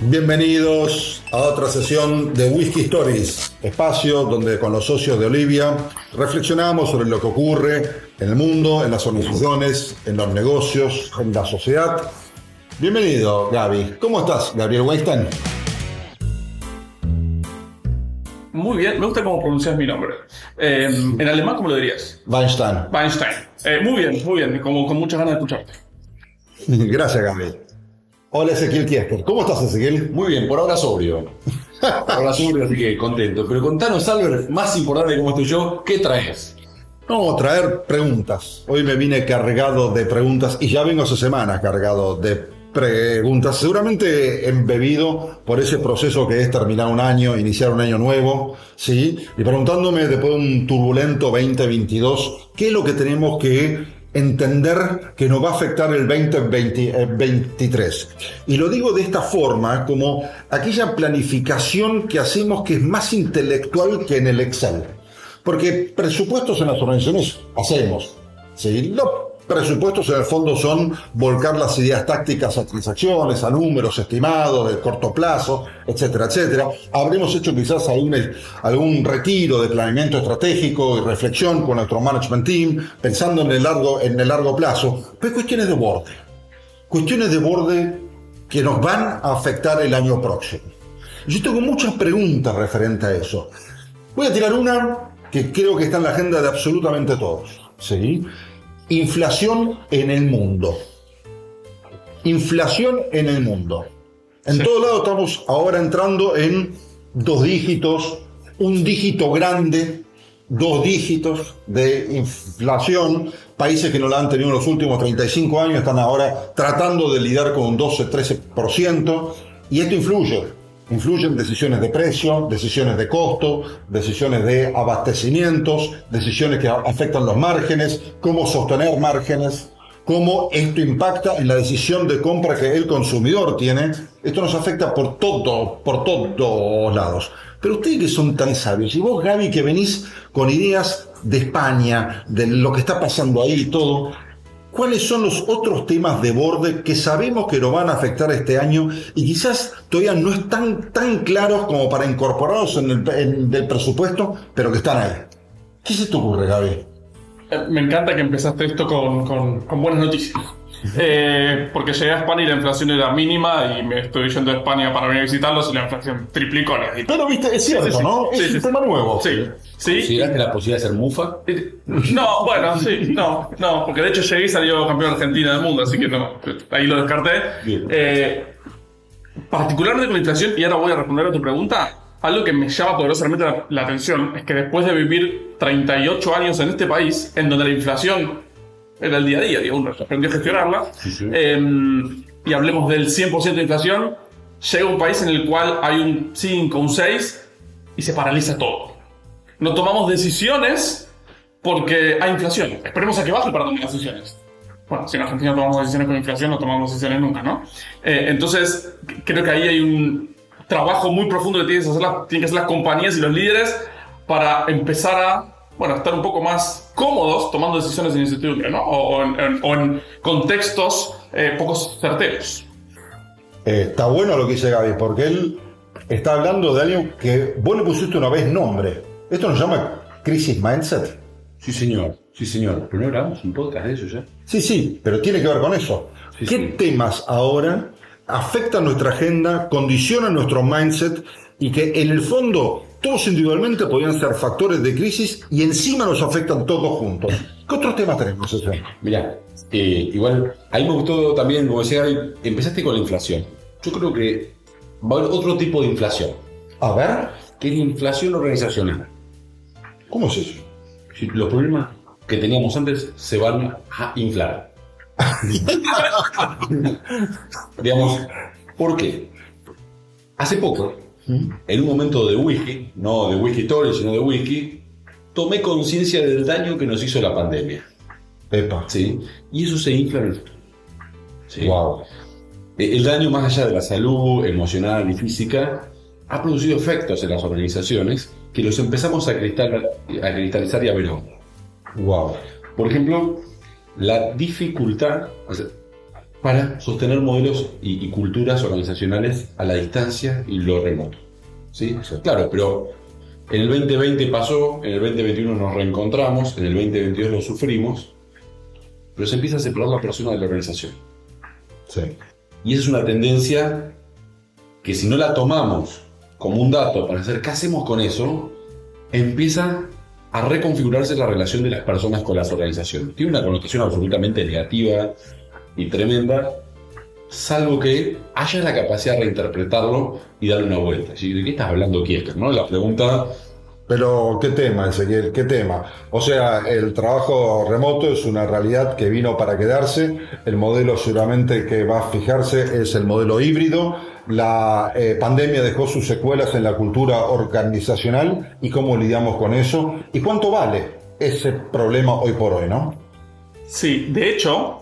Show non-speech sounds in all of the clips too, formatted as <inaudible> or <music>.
Bienvenidos a otra sesión de Whisky Stories, espacio donde con los socios de Olivia reflexionamos sobre lo que ocurre en el mundo, en las organizaciones, en los negocios, en la sociedad. Bienvenido, Gaby. ¿Cómo estás, Gabriel Weinstein? Muy bien, me gusta cómo pronuncias mi nombre. Eh, en alemán, ¿cómo lo dirías? Weinstein. Weinstein. Eh, muy bien, muy bien, como, con muchas ganas de escucharte. <laughs> Gracias, Gabriel. Hola, Ezequiel Kiesker. ¿Cómo estás, Ezequiel? Muy bien, por ahora sobrio. Por ahora sobrio, así que contento. Pero contanos, Albert, más importante como estoy yo, ¿qué traes? No, traer preguntas. Hoy me vine cargado de preguntas y ya vengo hace semanas cargado de preguntas, seguramente embebido por ese proceso que es terminar un año, iniciar un año nuevo, ¿sí? Y preguntándome después de un turbulento 2022, ¿qué es lo que tenemos que entender que nos va a afectar el 2023. Y lo digo de esta forma, como aquella planificación que hacemos que es más intelectual que en el Excel. Porque presupuestos en las organizaciones hacemos. ¿sí? Presupuestos en el fondo son volcar las ideas tácticas a transacciones, a números estimados de corto plazo, etcétera, etcétera. Habremos hecho quizás algún, algún retiro de planeamiento estratégico y reflexión con nuestro management team, pensando en el largo, en el largo plazo. Pero cuestiones de borde. Cuestiones de borde que nos van a afectar el año próximo. Yo tengo muchas preguntas referente a eso. Voy a tirar una que creo que está en la agenda de absolutamente todos. ¿sí? Inflación en el mundo. Inflación en el mundo. En Sí. todo lado estamos ahora entrando en dos dígitos, un dígito grande, dos dígitos de inflación. Países que no la han tenido en los últimos 35 años están ahora tratando de lidiar con un 12-13%. Y esto influye. Influyen decisiones de precio, decisiones de costo, decisiones de abastecimientos, decisiones que afectan los márgenes, cómo sostener márgenes, cómo esto impacta en la decisión de compra que el consumidor tiene. Esto nos afecta por todo, por todos lados. Pero ustedes que son tan sabios, y vos, Gaby, que venís con ideas de España, de lo que está pasando ahí y todo, ¿Cuáles son los otros temas de borde que sabemos que nos van a afectar este año y quizás todavía no están tan claros como para incorporarlos en el, en el presupuesto, pero que están ahí? ¿Qué se te ocurre, Gaby? Eh, Me encanta que empezaste esto con, con- con buenas noticias. <laughs> Eh, porque llegué a España y la inflación era mínima y me estoy yendo a España para venir a visitarlos y la inflación triplicó. Pero viste, es cierto, Sí, sí, ¿no? sí, es un tema nuevo. Sí, sí. ¿Consideraste la posibilidad de ser mufa? No, bueno, sí, no, no, porque de hecho llegué y salió campeón argentina del mundo, así que no, ahí lo descarté. Eh, particularmente con la inflación, y ahora voy a responder a tu pregunta, algo que me llama poderosamente la, la atención es que después de vivir 38 años en este país, en donde la inflación era el día a día, digo, uno aprendió a gestionarla, Sí, sí. eh, y hablemos del 100% de inflación, llega un país en el cual hay un 5, un 6 y se paraliza todo. No tomamos decisiones porque hay inflación. Esperemos a que baje para tomar decisiones. Bueno, si en Argentina tomamos decisiones con inflación, no tomamos decisiones nunca, ¿no? Eh, entonces, creo que ahí hay un trabajo muy profundo que tienen que, hacer las, tienen que hacer las compañías y los líderes para empezar a, bueno, estar un poco más cómodos tomando decisiones en incertidumbre, ¿no? O, o en, o en contextos eh, poco certeros. Eh, está bueno lo que dice Gaby, porque él está hablando de algo que vos le pusiste una vez nombre. Esto nos llama crisis mindset. Sí, señor. Sí, señor. Pero no grabamos un podcast de eso ya. Sí, sí, pero tiene que ver con eso. Sí, ¿Qué sí. temas ahora afectan nuestra agenda, condicionan nuestro mindset y que en el fondo todos individualmente podrían ser factores de crisis y encima nos afectan todos juntos? ¿Qué otros temas tenemos, Ese? Mirá, eh, igual, ahí me gustó también, como decía Gaby, empezaste con la inflación. Yo creo que va a haber otro tipo de inflación, A ver, que es la inflación organizacional. ¿Cómo es eso? Si Los problemas que teníamos antes se van a inflar. <laughs> Digamos, ¿por qué? Hace poco, en un momento de whisky, no de whisky story, sino de whisky, tomé conciencia del daño que nos hizo la pandemia. Epa. ¿sí? Y eso se infla en el futuro. ¿sí? Wow. Eh, El daño más allá de la salud emocional y física ha producido efectos en las organizaciones que los empezamos a, cristal- a cristalizar y a ver. Wow. Por ejemplo, la dificultad, o sea, para sostener modelos y, y culturas organizacionales a la distancia y lo remoto. ¿Sí? Claro, pero en el 2020 pasó, en el 2021 nos reencontramos, en el 2022 lo sufrimos, pero se empieza a separar la persona de la organización. Sí. Y esa es una tendencia que si no la tomamos como un dato para hacer qué hacemos con eso, empieza a reconfigurarse la relación de las personas con las organizaciones. Tiene una connotación absolutamente negativa y tremenda, salvo que haya la capacidad de reinterpretarlo y darle una vuelta. ¿De qué estás hablando, Kiesker? ¿No? La pregunta Pero, ¿qué tema, Ezequiel? ¿Qué tema? O sea, el trabajo remoto es una realidad que vino para quedarse. El modelo seguramente que va a fijarse es el modelo híbrido. La eh, pandemia dejó sus secuelas en la cultura organizacional y cómo lidiamos con eso. ¿Y cuánto vale ese problema hoy por hoy, no? Sí, de hecho,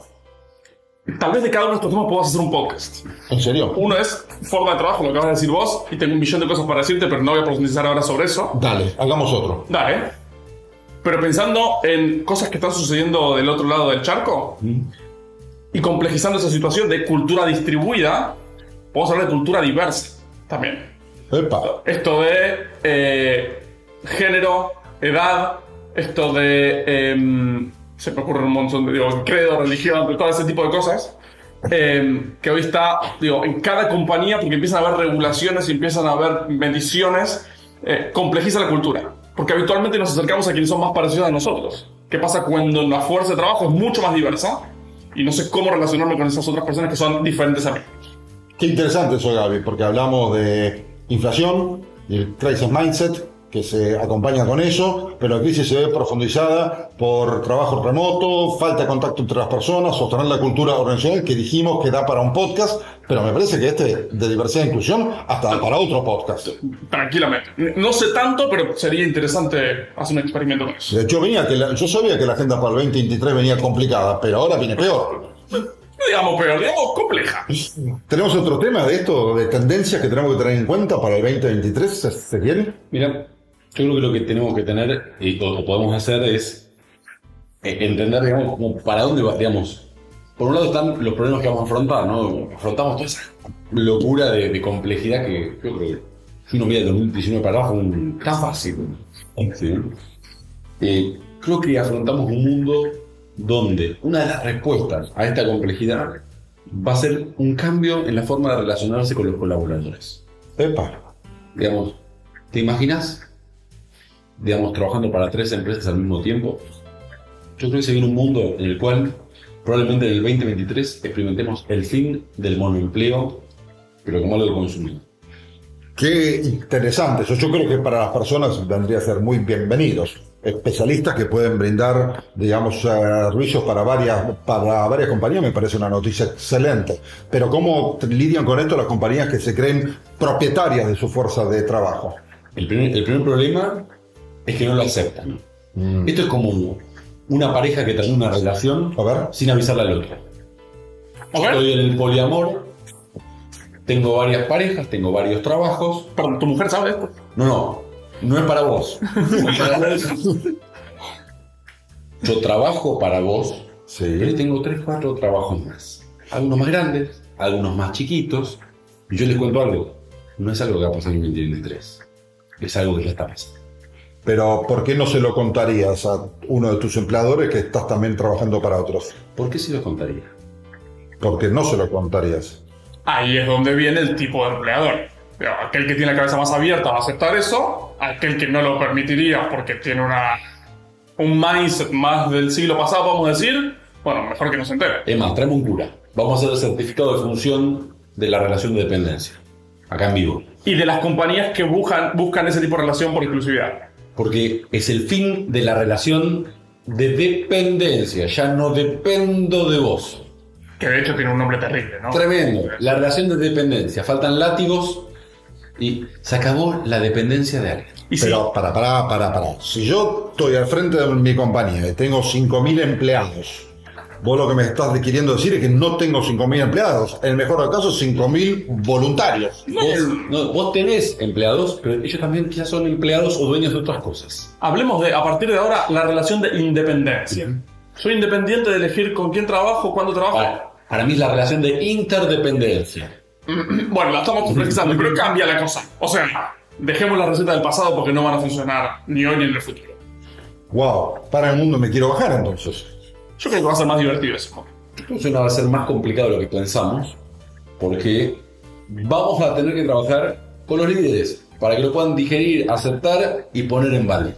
tal vez de cada uno de estos temas podamos hacer un podcast. ¿En serio? Uno es forma de trabajo, lo que acabas de decir vos, y tengo un millón de cosas para decirte, pero no voy a profundizar ahora sobre eso. Dale, hagamos otro. Dale. Pero pensando en cosas que están sucediendo del otro lado del charco y complejizando esa situación de cultura distribuida, podemos hablar de cultura diversa también. Epa. Esto de eh, género, edad, esto de. em, se me ocurre un montón de. Digo, credo, religión, todo ese tipo de cosas. em, que hoy está, digo, en cada compañía, porque empiezan a haber regulaciones y empiezan a haber mediciones, eh, complejiza la cultura. Porque habitualmente nos acercamos a quienes son más parecidos a nosotros. ¿Qué pasa cuando la fuerza de trabajo es mucho más diversa? Y no sé cómo relacionarme con esas otras personas que son diferentes a mí. Qué interesante eso, Gaby, porque hablamos de inflación y el crisis mindset que se acompaña con eso, pero la crisis se ve profundizada por trabajo remoto, falta de contacto entre las personas, sostener la cultura organizacional que dijimos que da para un podcast, pero me parece que este de diversidad e inclusión hasta para otro podcast. Tranquilamente. No sé tanto, pero sería interesante hacer un experimento con eso. Hecho, venía que la- yo sabía que la agenda para el 2023 venía complicada, pero ahora viene peor. No digamos peor, digamos compleja. ¿Tenemos otro tema de esto, de tendencias que tenemos que tener en cuenta para el 2023, ¿se quiere? Mira, yo creo que lo que tenemos que tener y o, podemos hacer es eh, entender, digamos, como para dónde va, digamos. Por un lado están los problemas que vamos a afrontar, ¿no? Afrontamos toda esa locura de, de complejidad que yo creo que si uno mira el 2019 para abajo, un, tan fácil. ¿sí? Eh, creo que afrontamos un mundo donde una de las respuestas a esta complejidad va a ser un cambio en la forma de relacionarse con los colaboradores Epa. digamos, ¿te imaginas? Digamos, trabajando para tres empresas al mismo tiempo. Yo creo que se viene un mundo en el cual probablemente en el 2023 experimentemos el fin del monoempleo, pero como algo de consumo. Qué interesante. Eso yo creo que para las personas vendría a ser muy bienvenidos. Especialistas que pueden brindar, digamos, servicios para varias, para varias compañías me parece una noticia excelente. Pero ¿cómo lidian con esto las compañías que se creen propietarias de su fuerza de trabajo? El primer, el primer problema es que no lo aceptan. Esto es como una pareja que termina una relación A ver. sin avisarle al otro. Estoy en el poliamor, tengo varias parejas, tengo varios trabajos, Perdón, ¿tu mujer sabe esto? No, no, no es para vos. Yo trabajo para vos, pero Sí. tengo tres, cuatro trabajos más. Algunos más grandes, algunos más chiquitos. Y yo les cuento algo. No es algo que va a pasar en 2023. Es algo que ya está pasando. Pero ¿por qué no se lo contarías a uno de tus empleadores que estás también trabajando para otros? ¿Por qué se lo contaría? Porque no se lo contarías. Ahí es donde viene el tipo de empleador. Aquel que tiene la cabeza más abierta va a aceptar eso, aquel que no lo permitiría porque tiene una, un mindset más del siglo pasado, vamos a decir, bueno, mejor que no se entere. Es más, traemos un cura. Vamos a hacer el certificado de función de la relación de dependencia. Acá en vivo. Y de las compañías que buscan, buscan ese tipo de relación por exclusividad. Porque es el fin de la relación de dependencia. Ya no dependo de vos. Que de hecho tiene un nombre terrible, ¿no? Tremendo. La relación de dependencia. Faltan látigos y se acabó la dependencia de alguien. Y sí, Pero para, para, para, para. Si yo estoy al frente de mi compañía y tengo 5.000 empleados, vos lo que me estás queriendo decir es que no tengo 5.000 empleados. En el mejor de los casos, 5.000 voluntarios. Vos, no, vos tenés empleados, pero ellos también quizás son empleados o dueños de otras cosas. hablemos de, a partir de ahora, la relación de independencia. Soy independiente de elegir con quién trabajo, cuándo trabajo. Vale. Para mí es la relación de interdependencia. <clears throat> Bueno, la estamos complejizando, pero cambia la cosa. O sea, dejemos la receta del pasado porque no van a funcionar ni hoy ni en el futuro. Wow, para el mundo me quiero bajar entonces. Yo creo que va a ser más divertido eso. Entonces va a ser más complicado de lo que pensamos, porque vamos a tener que trabajar con los líderes para que lo puedan digerir, aceptar y poner en valor.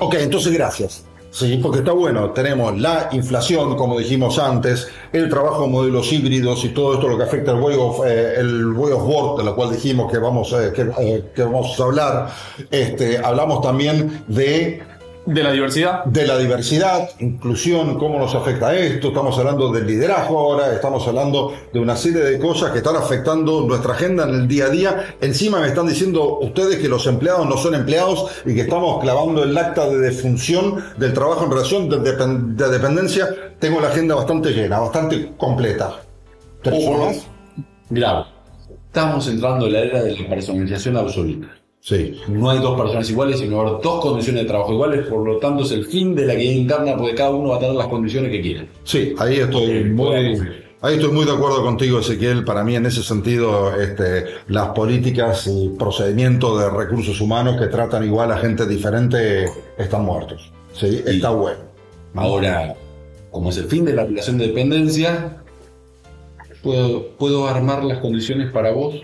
Ok, entonces gracias. Sí, porque está bueno. Tenemos la inflación, como dijimos antes, el trabajo en modelos híbridos y todo esto lo que afecta el way of, eh, el way of work, de lo cual dijimos que vamos, eh, que, eh, que vamos a hablar. Este, hablamos también de De la diversidad. de la diversidad, inclusión, cómo nos afecta esto, estamos hablando del liderazgo ahora, estamos hablando de una serie de cosas que están afectando nuestra agenda en el día a día. Encima me están diciendo ustedes que los empleados no son empleados y que estamos clavando el acta de defunción del trabajo en relación de, depen- de dependencia. Tengo la agenda bastante llena, bastante completa. ¿Personas? Grave. Estamos entrando en la era de la personalización absoluta. Sí. No hay dos personas iguales, sino haber dos condiciones de trabajo iguales, por lo tanto es el fin de la guía interna, porque cada uno va a tener las condiciones que quiera. Sí, ahí estoy muy, ahí estoy muy de acuerdo contigo, Ezequiel. Para mí, en ese sentido, este, las políticas y procedimientos de recursos humanos que tratan igual a gente diferente están muertos. Sí, Y- está bueno. Ahora, como es el fin de la relación de dependencia, puedo, puedo armar las condiciones para vos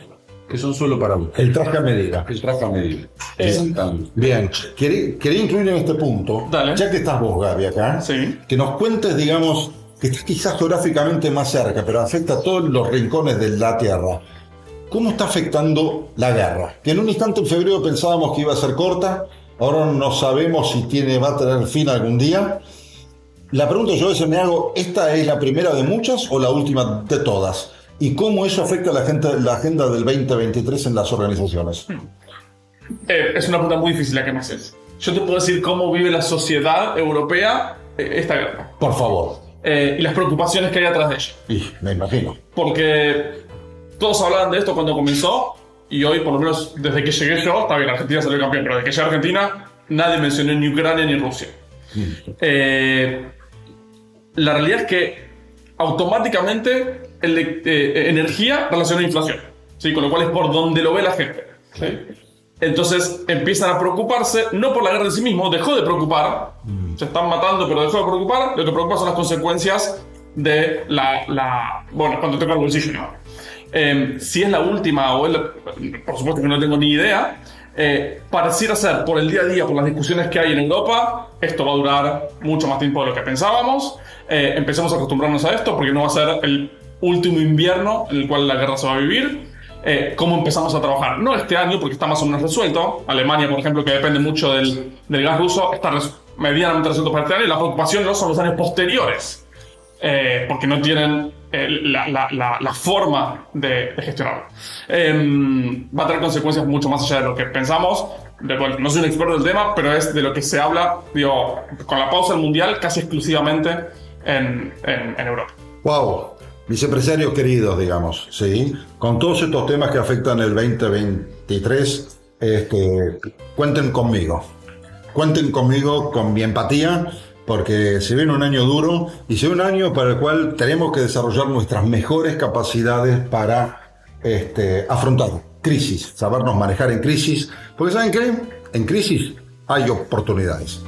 que son solo para vos. El traje a medida. El traje a medida. Eh, Exactamente. Bien, quería, quería incluir en este punto, Dale. ya que estás vos, Gaby, acá, Sí. que nos cuentes, digamos, que estás quizás geográficamente más cerca, pero afecta a todos los rincones de la Tierra. ¿Cómo está afectando la guerra? Que en un instante en febrero pensábamos que iba a ser corta, ahora no sabemos si tiene, va a tener fin algún día. La pregunta que yo a veces me hago, ¿esta es la primera de muchas o la última de todas? ¿Y cómo eso afecta la, gente, la agenda del 2023 en las organizaciones? Eh, es una pregunta muy difícil la que me haces. Yo te puedo decir cómo vive la sociedad europea eh, esta guerra. Por favor. Eh, y las preocupaciones que hay atrás de ella. Y me imagino. Porque todos hablaban de esto cuando comenzó y hoy, por lo menos desde que llegué yo, está bien, Argentina salió campeón, pero desde que llegué a Argentina nadie mencionó ni Ucrania ni Rusia. Eh, la realidad es que automáticamente eh, energía relaciona a inflación, ¿sí? con lo cual es por donde lo ve la gente. ¿sí? Entonces empiezan a preocuparse, no por la guerra en sí mismo, dejó de preocupar, se están matando, pero dejó de preocupar, lo que preocupa son las consecuencias de la, la bueno, cuando toca el bolsillo. ¿no? Eh, si es la última o es la- por supuesto que no tengo ni idea, eh, pareciera ser por el día a día, por las discusiones que hay en Europa, esto va a durar mucho más tiempo de lo que pensábamos. Eh, empecemos a acostumbrarnos a esto porque no va a ser el último invierno en el cual la guerra se va a vivir. Eh, ¿Cómo empezamos a trabajar? No este año porque está más o menos resuelto. Alemania, por ejemplo, que depende mucho del, del gas ruso, está res- medianamente resuelto para este año y la preocupación no son los años posteriores eh, porque no tienen eh, la, la- la- la forma de, de gestionarlo. Em, va a tener consecuencias mucho más allá de lo que pensamos. De- bueno, no soy un experto del tema, pero es de lo que se habla, digo, con la pausa del mundial casi exclusivamente en, en- en Europa. Wow, mis empresarios queridos, digamos, ¿sí? Con todos estos temas que afectan el 2023, este, cuenten conmigo. Cuenten conmigo con mi empatía, porque se viene un año duro y se viene un año para el cual tenemos que desarrollar nuestras mejores capacidades para este, afrontar crisis, sabernos manejar en crisis, porque ¿saben qué? En crisis hay oportunidades.